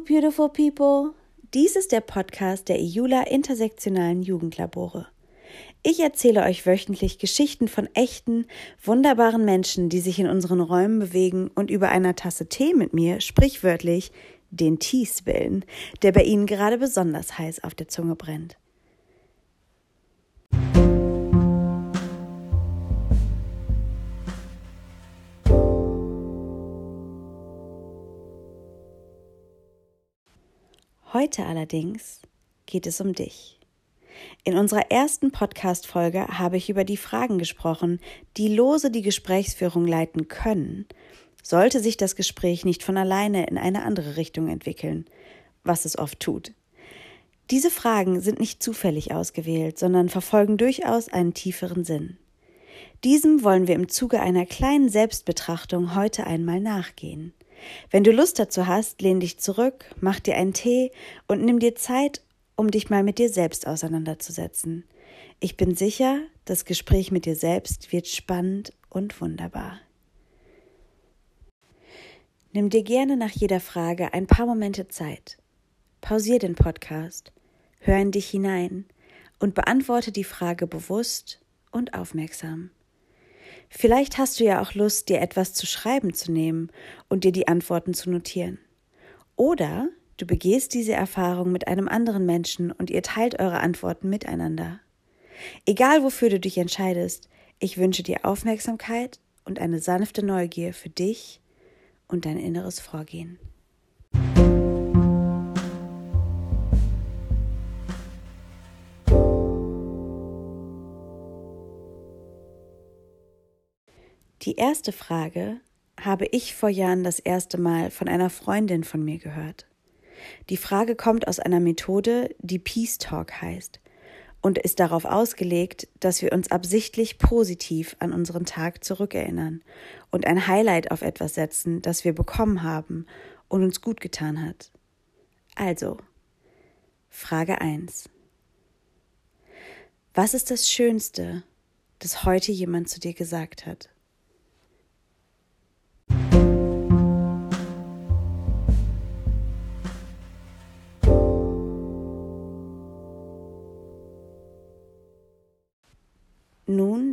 Beautiful people! Dies ist der Podcast der IULA Intersektionalen Jugendlabore. Ich erzähle euch wöchentlich Geschichten von echten, wunderbaren Menschen, die sich in unseren Räumen bewegen und über einer Tasse Tee mit mir, sprichwörtlich, den Tee spillen, der bei ihnen gerade besonders heiß auf der Zunge brennt. Heute allerdings geht es um dich. In unserer ersten Podcast-Folge habe ich über die Fragen gesprochen, die lose die Gesprächsführung leiten können, sollte sich das Gespräch nicht von alleine in eine andere Richtung entwickeln, was es oft tut. Diese Fragen sind nicht zufällig ausgewählt, sondern verfolgen durchaus einen tieferen Sinn. Diesem wollen wir im Zuge einer kleinen Selbstbetrachtung heute einmal nachgehen. Wenn du Lust dazu hast, lehn dich zurück, mach dir einen Tee und nimm dir Zeit, um dich mal mit dir selbst auseinanderzusetzen. Ich bin sicher, das Gespräch mit dir selbst wird spannend und wunderbar. Nimm dir gerne nach jeder Frage ein paar Momente Zeit. Pausier den Podcast, hör in dich hinein und beantworte die Frage bewusst und aufmerksam. Vielleicht hast du ja auch Lust, dir etwas zu schreiben zu nehmen und dir die Antworten zu notieren. Oder du begehst diese Erfahrung mit einem anderen Menschen und ihr teilt eure Antworten miteinander. Egal wofür du dich entscheidest, ich wünsche dir Aufmerksamkeit und eine sanfte Neugier für dich und dein inneres Vorgehen. Die erste Frage habe ich vor Jahren das erste Mal von einer Freundin von mir gehört. Die Frage kommt aus einer Methode, die Peace Talk heißt und ist darauf ausgelegt, dass wir uns absichtlich positiv an unseren Tag zurückerinnern und ein Highlight auf etwas setzen, das wir bekommen haben und uns gut getan hat. Also, Frage 1. Was ist das Schönste, das heute jemand zu dir gesagt hat?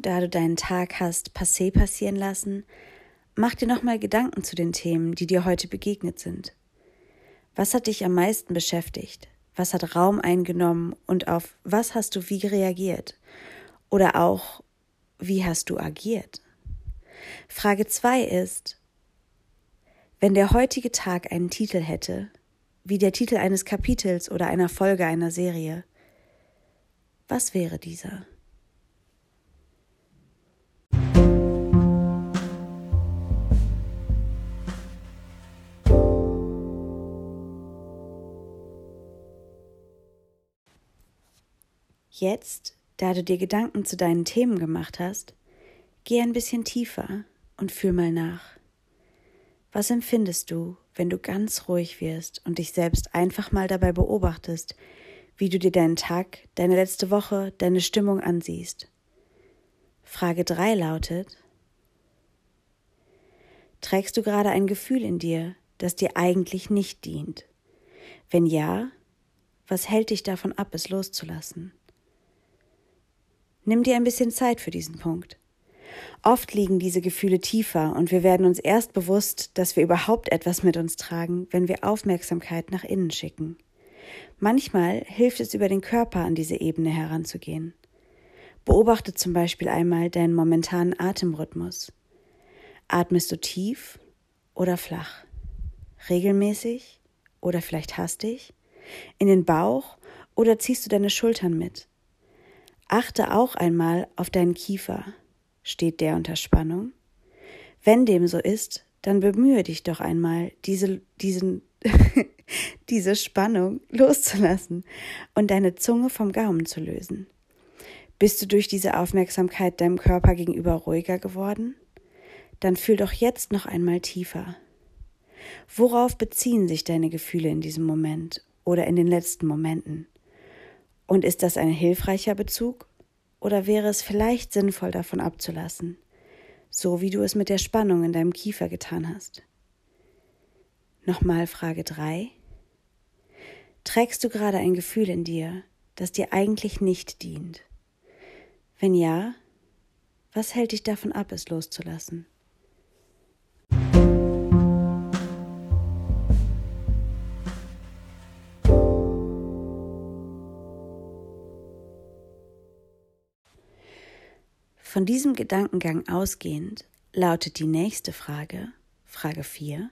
Da du deinen Tag hast passé passieren lassen, mach dir nochmal Gedanken zu den Themen, die dir heute begegnet sind. Was hat dich am meisten beschäftigt? Was hat Raum eingenommen und auf was hast du wie reagiert? Oder auch, wie hast du agiert? Frage zwei ist, wenn der heutige Tag einen Titel hätte, wie der Titel eines Kapitels oder einer Folge einer Serie, was wäre dieser? Jetzt, da du dir Gedanken zu deinen Themen gemacht hast, geh ein bisschen tiefer und fühl mal nach. Was empfindest du, wenn du ganz ruhig wirst und dich selbst einfach mal dabei beobachtest, wie du dir deinen Tag, deine letzte Woche, deine Stimmung ansiehst? Frage 3 lautet, Trägst du gerade ein Gefühl in dir, das dir eigentlich nicht dient? Wenn ja, was hält dich davon ab, es loszulassen? Nimm dir ein bisschen Zeit für diesen Punkt. Oft liegen diese Gefühle tiefer und wir werden uns erst bewusst, dass wir überhaupt etwas mit uns tragen, wenn wir Aufmerksamkeit nach innen schicken. Manchmal hilft es über den Körper an diese Ebene heranzugehen. Beobachte zum Beispiel einmal deinen momentanen Atemrhythmus. Atmest du tief oder flach? Regelmäßig oder vielleicht hastig? In den Bauch oder ziehst du deine Schultern mit? Achte auch einmal auf deinen Kiefer. Steht der unter Spannung? Wenn dem so ist, dann bemühe dich doch einmal, diese, diesen, diese Spannung loszulassen und deine Zunge vom Gaumen zu lösen. Bist du durch diese Aufmerksamkeit deinem Körper gegenüber ruhiger geworden? Dann fühl doch jetzt noch einmal tiefer. Worauf beziehen sich deine Gefühle in diesem Moment oder in den letzten Momenten? Und ist das ein hilfreicher Bezug? Oder wäre es vielleicht sinnvoll, davon abzulassen, so wie du es mit der Spannung in deinem Kiefer getan hast? Nochmal Frage 3. Trägst du gerade ein Gefühl in dir, das dir eigentlich nicht dient? Wenn ja, was hält dich davon ab, es loszulassen? Von diesem Gedankengang ausgehend lautet die nächste Frage, Frage 4.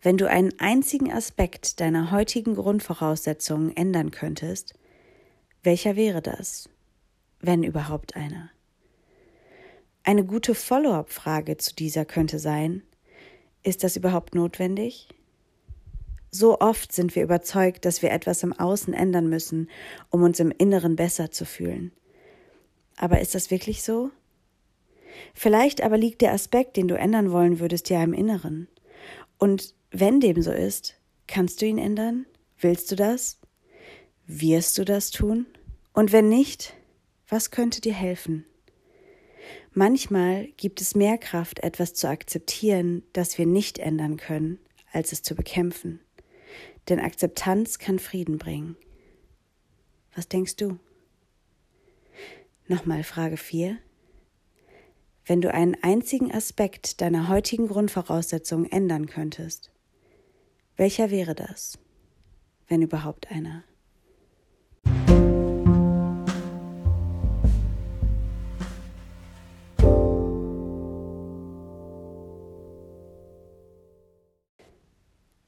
Wenn du einen einzigen Aspekt deiner heutigen Grundvoraussetzungen ändern könntest, welcher wäre das, wenn überhaupt einer? Eine gute Follow-up-Frage zu dieser könnte sein, ist das überhaupt notwendig? So oft sind wir überzeugt, dass wir etwas im Außen ändern müssen, um uns im Inneren besser zu fühlen. Aber ist das wirklich so? Vielleicht aber liegt der Aspekt, den du ändern wollen würdest, ja im Inneren. Und wenn dem so ist, kannst du ihn ändern? Willst du das? Wirst du das tun? Und wenn nicht, was könnte dir helfen? Manchmal gibt es mehr Kraft, etwas zu akzeptieren, das wir nicht ändern können, als es zu bekämpfen. Denn Akzeptanz kann Frieden bringen. Was denkst du? Nochmal Frage 4. Wenn du einen einzigen Aspekt deiner heutigen Grundvoraussetzungen ändern könntest, welcher wäre das, wenn überhaupt einer?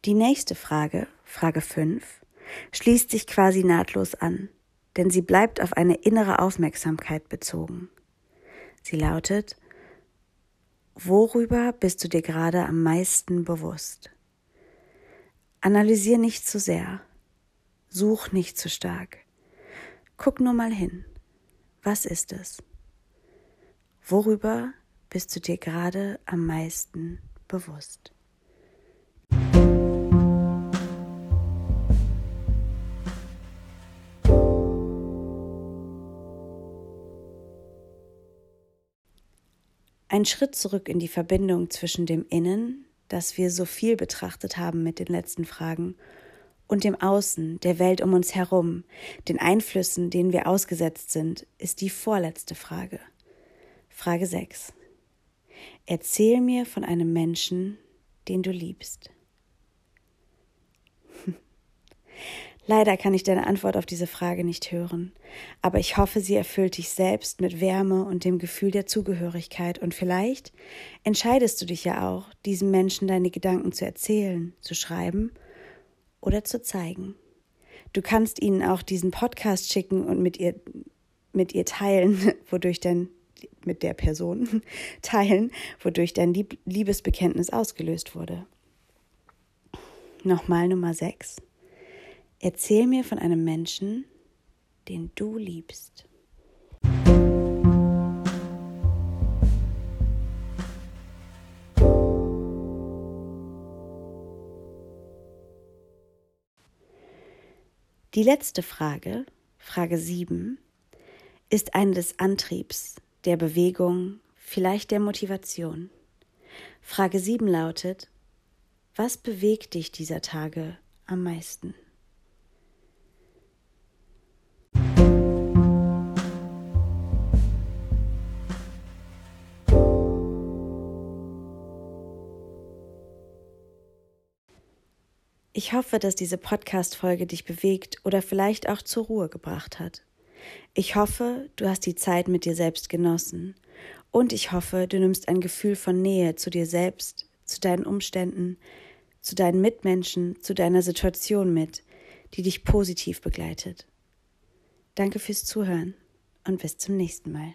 Die nächste Frage, Frage 5, schließt sich quasi nahtlos an, denn sie bleibt auf eine innere Aufmerksamkeit bezogen. Sie lautet, Worüber bist du dir gerade am meisten bewusst? Analysier nicht zu sehr. Such nicht zu stark. Guck nur mal hin. Was ist es? Worüber bist du dir gerade am meisten bewusst? Ein Schritt zurück in die Verbindung zwischen dem Innen, das wir so viel betrachtet haben mit den letzten Fragen, und dem Außen, der Welt um uns herum, den Einflüssen, denen wir ausgesetzt sind, ist die vorletzte Frage. Frage 6. Erzähl mir von einem Menschen, den du liebst. Leider kann ich deine Antwort auf diese Frage nicht hören, aber ich hoffe, sie erfüllt dich selbst mit Wärme und dem Gefühl der Zugehörigkeit und vielleicht entscheidest du dich ja auch, diesem Menschen deine Gedanken zu erzählen, zu schreiben oder zu zeigen. Du kannst ihnen auch diesen Podcast schicken und mit ihr mit ihr teilen, wodurch dein mit der Person teilen, wodurch dein Liebesbekenntnis ausgelöst wurde. Nochmal Nummer 6. Erzähl mir von einem Menschen, den du liebst. Die letzte Frage, Frage 7, ist eine des Antriebs, der Bewegung, vielleicht der Motivation. Frage 7 lautet, was bewegt dich dieser Tage am meisten? Ich hoffe, dass diese Podcast-Folge dich bewegt oder vielleicht auch zur Ruhe gebracht hat. Ich hoffe, du hast die Zeit mit dir selbst genossen. Und ich hoffe, du nimmst ein Gefühl von Nähe zu dir selbst, zu deinen Umständen, zu deinen Mitmenschen, zu deiner Situation mit, die dich positiv begleitet. Danke fürs Zuhören und bis zum nächsten Mal.